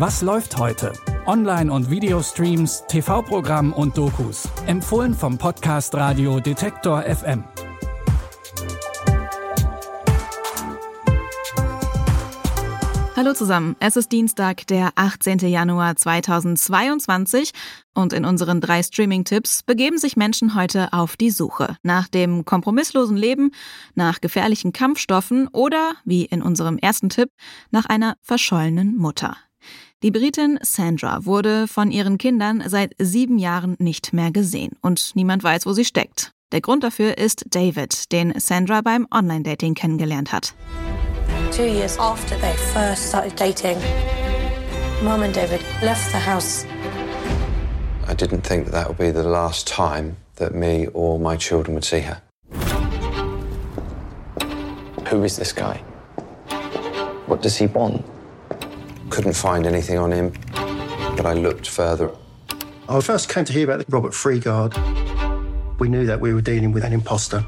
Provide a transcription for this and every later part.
Was läuft heute? Online- und Videostreams, TV-Programm und Dokus. Empfohlen vom Podcast Radio Detektor FM. Hallo zusammen, es ist Dienstag, der 18. Januar 2022 und in unseren drei Streaming-Tipps begeben sich Menschen heute auf die Suche nach dem kompromisslosen Leben, nach gefährlichen Kampfstoffen oder, wie in unserem ersten Tipp, nach einer verschollenen Mutter. Die Britin Sandra wurde von ihren Kindern seit sieben Jahren nicht mehr gesehen und niemand weiß, wo sie steckt. Der Grund dafür ist David, den Sandra beim Online-Dating kennengelernt hat. Two years after they first started dating, Mum and David left the house. I didn't think that, that would be the last time that me or my children would see her. Who is this guy? What does he want? Couldn't find anything on him, but I looked further. I first came to hear about Robert Freegard. We knew that we were dealing with an imposter.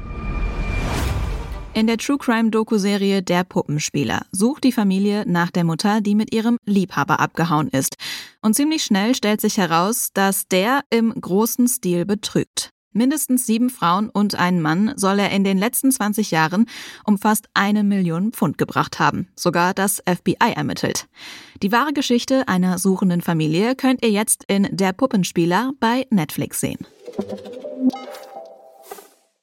In der True Crime Doku-Serie Der Puppenspieler sucht die Familie nach der Mutter, die mit ihrem Liebhaber abgehauen ist. Und ziemlich schnell stellt sich heraus, dass der im großen Stil betrügt. Mindestens sieben Frauen und einen Mann soll er in den letzten 20 Jahren um fast eine Million Pfund gebracht haben. Sogar das FBI ermittelt. Die wahre Geschichte einer suchenden Familie könnt ihr jetzt in Der Puppenspieler bei Netflix sehen.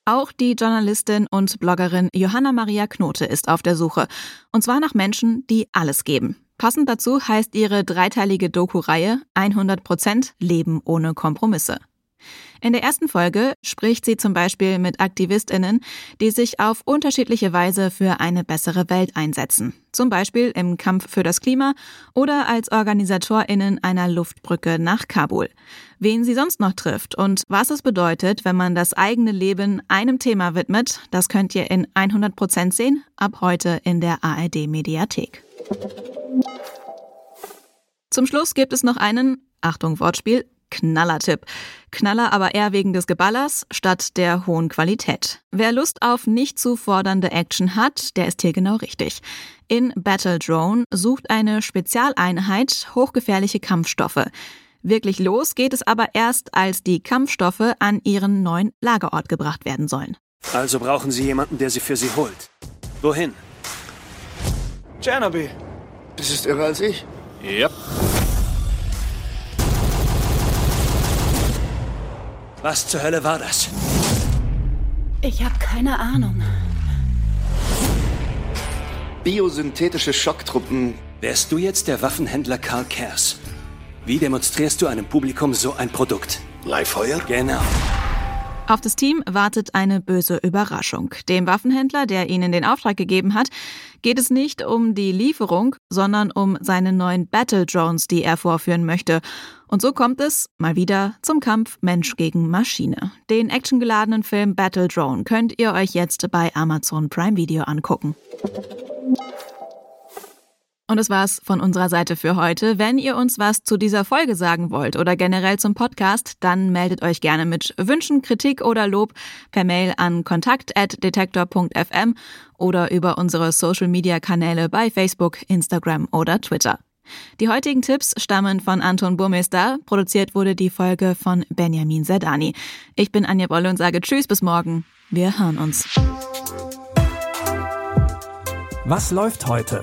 Auch die Journalistin und Bloggerin Johanna Maria Knote ist auf der Suche. Und zwar nach Menschen, die alles geben. Passend dazu heißt ihre dreiteilige Doku-Reihe 100% Leben ohne Kompromisse. In der ersten Folge spricht sie zum Beispiel mit AktivistInnen, die sich auf unterschiedliche Weise für eine bessere Welt einsetzen. Zum Beispiel im Kampf für das Klima oder als OrganisatorInnen einer Luftbrücke nach Kabul. Wen sie sonst noch trifft und was es bedeutet, wenn man das eigene Leben einem Thema widmet, das könnt ihr in 100 Prozent sehen, ab heute in der ARD Mediathek. Zum Schluss gibt es noch einen, Achtung Wortspiel, Knallertipp. Knaller aber eher wegen des Geballers statt der hohen Qualität. Wer Lust auf nicht zu fordernde Action hat, der ist hier genau richtig. In Battle Drone sucht eine Spezialeinheit hochgefährliche Kampfstoffe. Wirklich los geht es aber erst, als die Kampfstoffe an ihren neuen Lagerort gebracht werden sollen. Also brauchen Sie jemanden, der sie für Sie holt. Wohin? Chernobyl. Das ist irre als ich. Yep. Was zur Hölle war das? Ich habe keine Ahnung. Biosynthetische Schocktruppen. Wärst du jetzt der Waffenhändler Karl Kers? Wie demonstrierst du einem Publikum so ein Produkt? Leihfeuer? Genau. Auf das Team wartet eine böse Überraschung. Dem Waffenhändler, der ihnen den Auftrag gegeben hat, geht es nicht um die Lieferung, sondern um seine neuen Battle Drones, die er vorführen möchte. Und so kommt es mal wieder zum Kampf Mensch gegen Maschine. Den actiongeladenen Film Battle Drone könnt ihr euch jetzt bei Amazon Prime Video angucken. Und das war's von unserer Seite für heute. Wenn ihr uns was zu dieser Folge sagen wollt oder generell zum Podcast, dann meldet euch gerne mit Wünschen, Kritik oder Lob per Mail an kontakt@detektor.fm oder über unsere Social Media Kanäle bei Facebook, Instagram oder Twitter. Die heutigen Tipps stammen von Anton Burmester. Produziert wurde die Folge von Benjamin Zerdani. Ich bin Anja Bolle und sage Tschüss bis morgen. Wir hören uns. Was läuft heute?